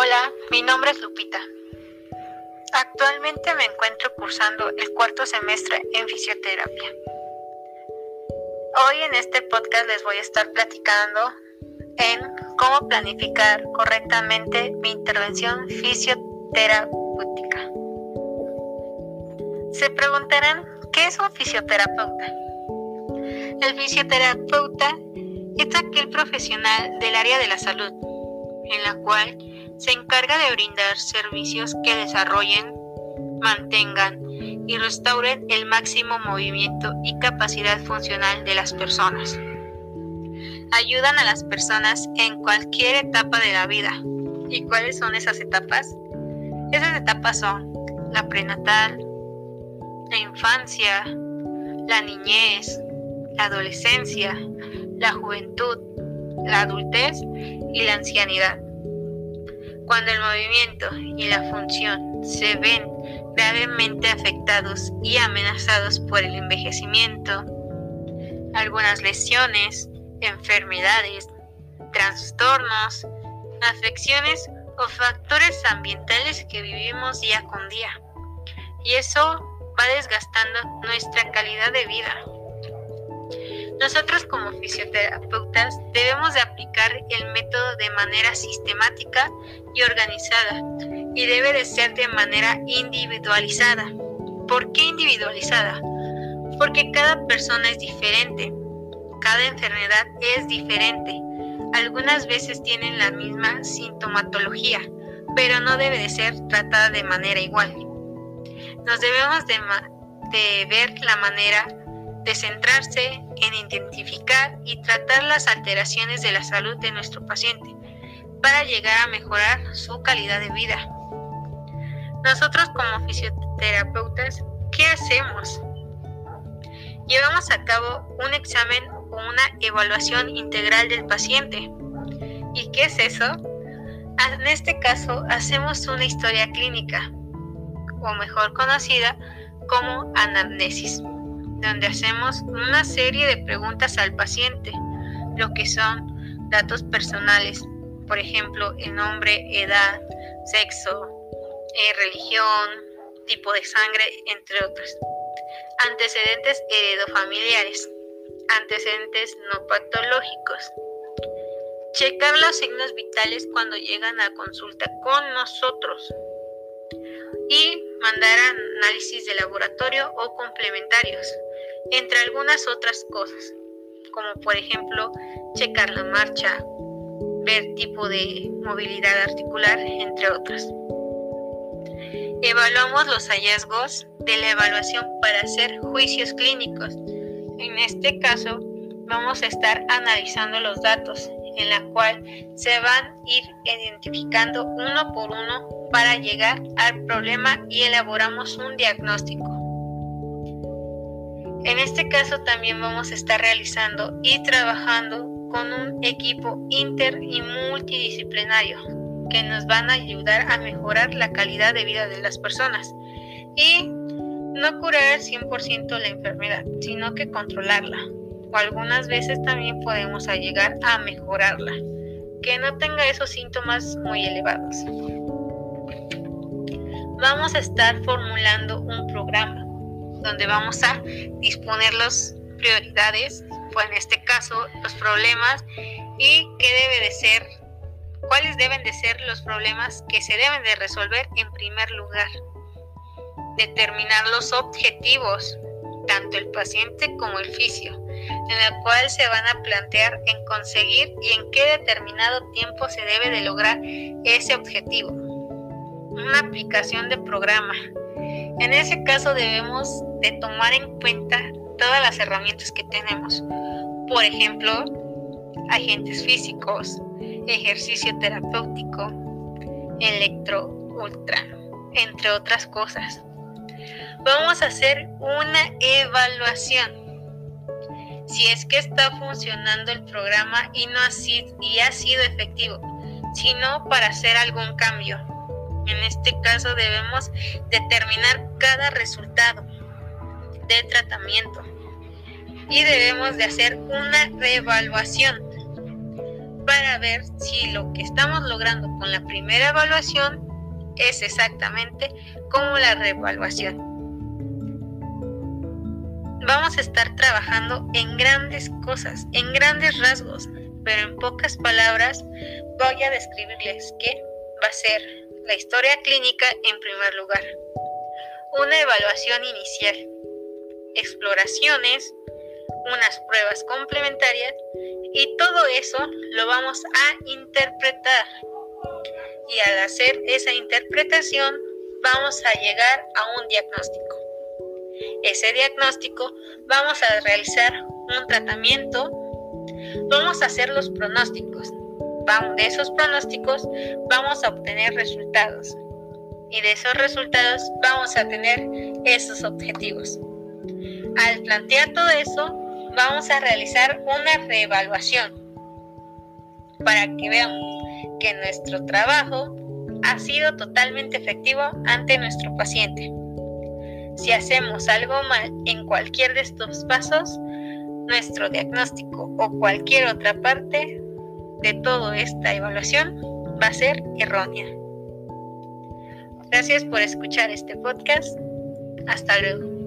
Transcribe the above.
Hola, mi nombre es Lupita. Actualmente me encuentro cursando el cuarto semestre en fisioterapia. Hoy en este podcast les voy a estar platicando en cómo planificar correctamente mi intervención fisioterapéutica. Se preguntarán, ¿qué es un fisioterapeuta? El fisioterapeuta es aquel profesional del área de la salud, en la cual se encarga de brindar servicios que desarrollen, mantengan y restauren el máximo movimiento y capacidad funcional de las personas. Ayudan a las personas en cualquier etapa de la vida. ¿Y cuáles son esas etapas? Esas etapas son la prenatal, la infancia, la niñez, la adolescencia, la juventud, la adultez y la ancianidad. Cuando el movimiento y la función se ven gravemente afectados y amenazados por el envejecimiento, algunas lesiones, enfermedades, trastornos, afecciones o factores ambientales que vivimos día con día. Y eso va desgastando nuestra calidad de vida. Nosotros como fisioterapeutas debemos de aplicar el método de manera sistemática y organizada y debe de ser de manera individualizada. ¿Por qué individualizada? Porque cada persona es diferente, cada enfermedad es diferente. Algunas veces tienen la misma sintomatología, pero no debe de ser tratada de manera igual. Nos debemos de, ver la manera de centrarse en identificar y tratar las alteraciones de la salud de nuestro paciente para llegar a mejorar su calidad de vida. Nosotros como fisioterapeutas, ¿qué hacemos? Llevamos a cabo un examen o una evaluación integral del paciente. ¿Y qué es eso? En este caso, hacemos una historia clínica, o mejor conocida como anamnesis donde hacemos una serie de preguntas al paciente, lo que son datos personales, por ejemplo, el nombre, edad, sexo, eh, religión, tipo de sangre, entre otros. Antecedentes heredofamiliares, antecedentes no patológicos. Checar los signos vitales cuando llegan a consulta con nosotros. Y mandar análisis de laboratorio o complementarios entre algunas otras cosas, como por ejemplo checar la marcha, ver tipo de movilidad articular, entre otras. Evaluamos los hallazgos de la evaluación para hacer juicios clínicos. En este caso, vamos a estar analizando los datos, en la cual se van a ir identificando uno por uno para llegar al problema y elaboramos un diagnóstico. En este caso también vamos a estar realizando y trabajando con un equipo inter y multidisciplinario que nos van a ayudar a mejorar la calidad de vida de las personas y no curar 100% la enfermedad, sino que controlarla. O algunas veces también podemos llegar a mejorarla, que no tenga esos síntomas muy elevados. Vamos a estar formulando un programa donde vamos a disponer las prioridades, pues en este caso los problemas y qué debe de ser, cuáles deben de ser los problemas que se deben de resolver en primer lugar. Determinar los objetivos, tanto el paciente como el fisio, en la cual se van a plantear en conseguir y en qué determinado tiempo se debe de lograr ese objetivo. Una aplicación de programa. En ese caso debemos de tomar en cuenta todas las herramientas que tenemos. Por ejemplo, agentes físicos, ejercicio terapéutico, electro ultra, entre otras cosas. Vamos a hacer una evaluación. Si es que está funcionando el programa y no ha sido, y ha sido efectivo, sino para hacer algún cambio. En este caso debemos determinar cada resultado de tratamiento y debemos de hacer una reevaluación para ver si lo que estamos logrando con la primera evaluación es exactamente como la reevaluación. Vamos a estar trabajando en grandes cosas, en grandes rasgos, pero en pocas palabras voy a describirles qué va a ser la historia clínica en primer lugar. Una evaluación inicial, exploraciones, unas pruebas complementarias y todo eso lo vamos a interpretar. Y al hacer esa interpretación vamos a llegar a un diagnóstico. Ese diagnóstico vamos a realizar un tratamiento, vamos a hacer los pronósticos. De esos pronósticos vamos a obtener resultados y de esos resultados vamos a tener esos objetivos. Al plantear todo eso, vamos a realizar una reevaluación para que veamos que nuestro trabajo ha sido totalmente efectivo ante nuestro paciente. Si hacemos algo mal en cualquier de estos pasos, nuestro diagnóstico o cualquier otra parte de toda esta evaluación va a ser errónea. Gracias por escuchar este podcast. Hasta luego.